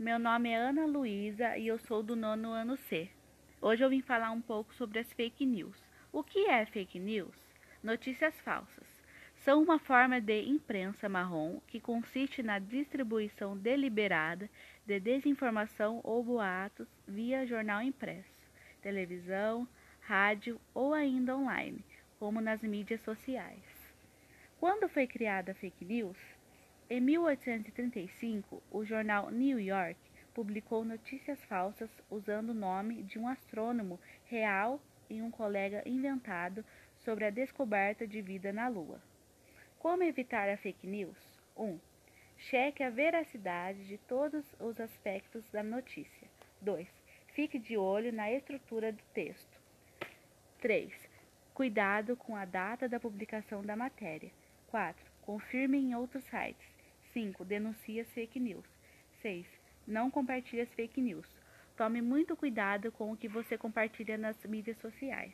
Meu nome é Ana Luísa e eu sou do nono ano C. Hoje eu vim falar um pouco sobre as fake news. O que é fake news? Notícias falsas. São uma forma de imprensa marrom que consiste na distribuição deliberada de desinformação ou boatos via jornal impresso, televisão, rádio ou ainda online, como nas mídias sociais. Quando foi criada a fake news? Em 1835, o jornal New York publicou notícias falsas usando o nome de um astrônomo real e um colega inventado sobre a descoberta de vida na Lua. Como evitar a fake news? 1. Um, cheque a veracidade de todos os aspectos da notícia. 2. Fique de olho na estrutura do texto. 3. Cuidado com a data da publicação da matéria. 4. Confirme em outros sites. 5. Denuncie as fake news. 6. Não compartilhe as fake news. Tome muito cuidado com o que você compartilha nas mídias sociais.